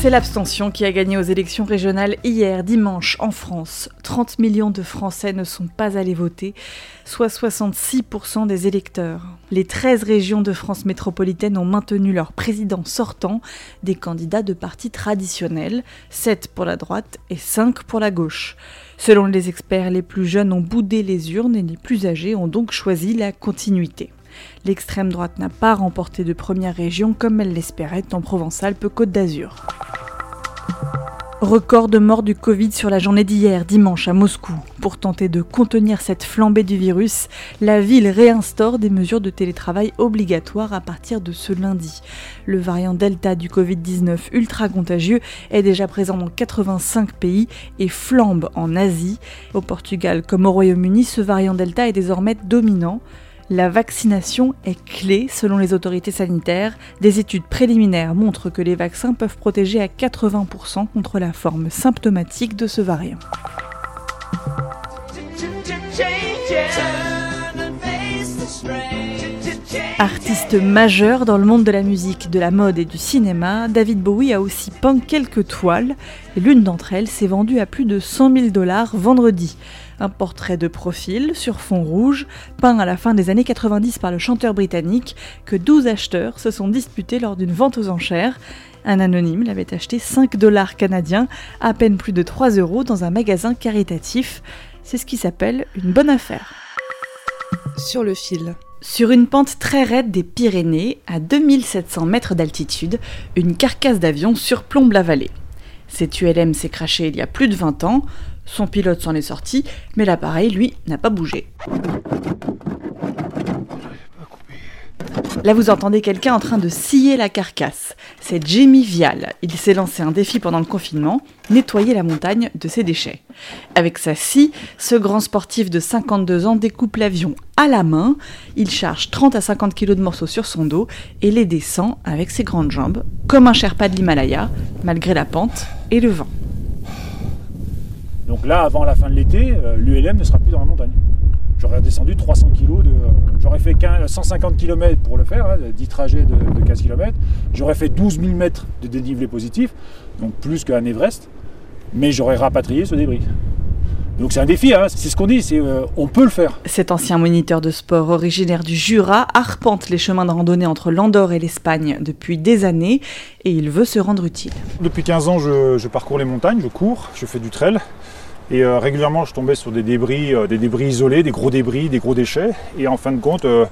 C'est l'abstention qui a gagné aux élections régionales hier, dimanche, en France. 30 millions de Français ne sont pas allés voter, soit 66% des électeurs. Les 13 régions de France métropolitaine ont maintenu leur président sortant, des candidats de partis traditionnels, 7 pour la droite et 5 pour la gauche. Selon les experts, les plus jeunes ont boudé les urnes et les plus âgés ont donc choisi la continuité. L'extrême droite n'a pas remporté de première région comme elle l'espérait en Provence-Alpes-Côte d'Azur. Record de morts du Covid sur la journée d'hier, dimanche, à Moscou. Pour tenter de contenir cette flambée du virus, la ville réinstaure des mesures de télétravail obligatoires à partir de ce lundi. Le variant Delta du Covid-19 ultra contagieux est déjà présent dans 85 pays et flambe en Asie. Au Portugal comme au Royaume-Uni, ce variant Delta est désormais dominant. La vaccination est clé selon les autorités sanitaires. Des études préliminaires montrent que les vaccins peuvent protéger à 80% contre la forme symptomatique de ce variant. Artiste majeur dans le monde de la musique, de la mode et du cinéma, David Bowie a aussi peint quelques toiles et l'une d'entre elles s'est vendue à plus de 100 000 dollars vendredi. Un portrait de profil sur fond rouge, peint à la fin des années 90 par le chanteur britannique, que 12 acheteurs se sont disputés lors d'une vente aux enchères. Un anonyme l'avait acheté 5 dollars canadiens, à peine plus de 3 euros dans un magasin caritatif. C'est ce qui s'appelle une bonne affaire. Sur le fil. Sur une pente très raide des Pyrénées, à 2700 mètres d'altitude, une carcasse d'avion surplombe la vallée. Cette ULM s'est crachée il y a plus de 20 ans, son pilote s'en est sorti, mais l'appareil, lui, n'a pas bougé. Là, vous entendez quelqu'un en train de scier la carcasse. C'est Jamie Vial. Il s'est lancé un défi pendant le confinement, nettoyer la montagne de ses déchets. Avec sa scie, ce grand sportif de 52 ans découpe l'avion à la main. Il charge 30 à 50 kg de morceaux sur son dos et les descend avec ses grandes jambes, comme un Sherpa de l'Himalaya, malgré la pente et le vent. Donc là, avant la fin de l'été, euh, l'ULM ne sera plus dans la montagne. J'aurais redescendu 300 kg de. Fait 15 150 km pour le faire, hein, 10 trajets de, de 15 km. J'aurais fait 12 000 mètres de dénivelé positif, donc plus qu'un Everest, mais j'aurais rapatrié ce débris. Donc c'est un défi, hein, c'est ce qu'on dit, c'est euh, on peut le faire. Cet ancien moniteur de sport originaire du Jura arpente les chemins de randonnée entre l'Andorre et l'Espagne depuis des années et il veut se rendre utile. Depuis 15 ans, je, je parcours les montagnes, je cours, je fais du trail. Et euh, régulièrement, je tombais sur des débris, euh, des débris isolés, des gros débris, des gros déchets. Et en fin de compte, euh,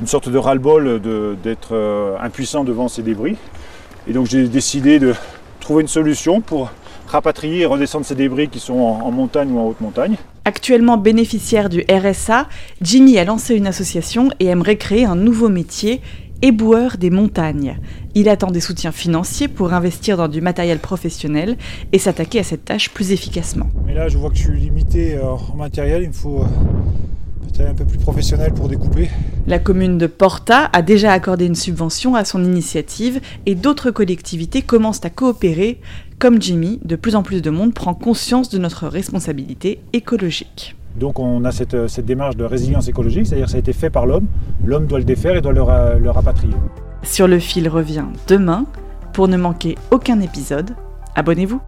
une sorte de ras-le-bol d'être impuissant devant ces débris. Et donc j'ai décidé de trouver une solution pour rapatrier et redescendre ces débris qui sont en, en montagne ou en haute montagne. Actuellement bénéficiaire du RSA, Jimmy a lancé une association et aimerait créer un nouveau métier, éboueur des montagnes. Il attend des soutiens financiers pour investir dans du matériel professionnel et s'attaquer à cette tâche plus efficacement. Mais là, je vois que je suis limité euh, en matériel. Il me faut euh, un peu plus professionnel pour découper. La commune de Porta a déjà accordé une subvention à son initiative et d'autres collectivités commencent à coopérer. Comme Jimmy, de plus en plus de monde prend conscience de notre responsabilité écologique. Donc on a cette, euh, cette démarche de résilience écologique, c'est-à-dire que ça a été fait par l'homme. L'homme doit le défaire et doit le rapatrier. Sur le fil revient demain. Pour ne manquer aucun épisode, abonnez-vous.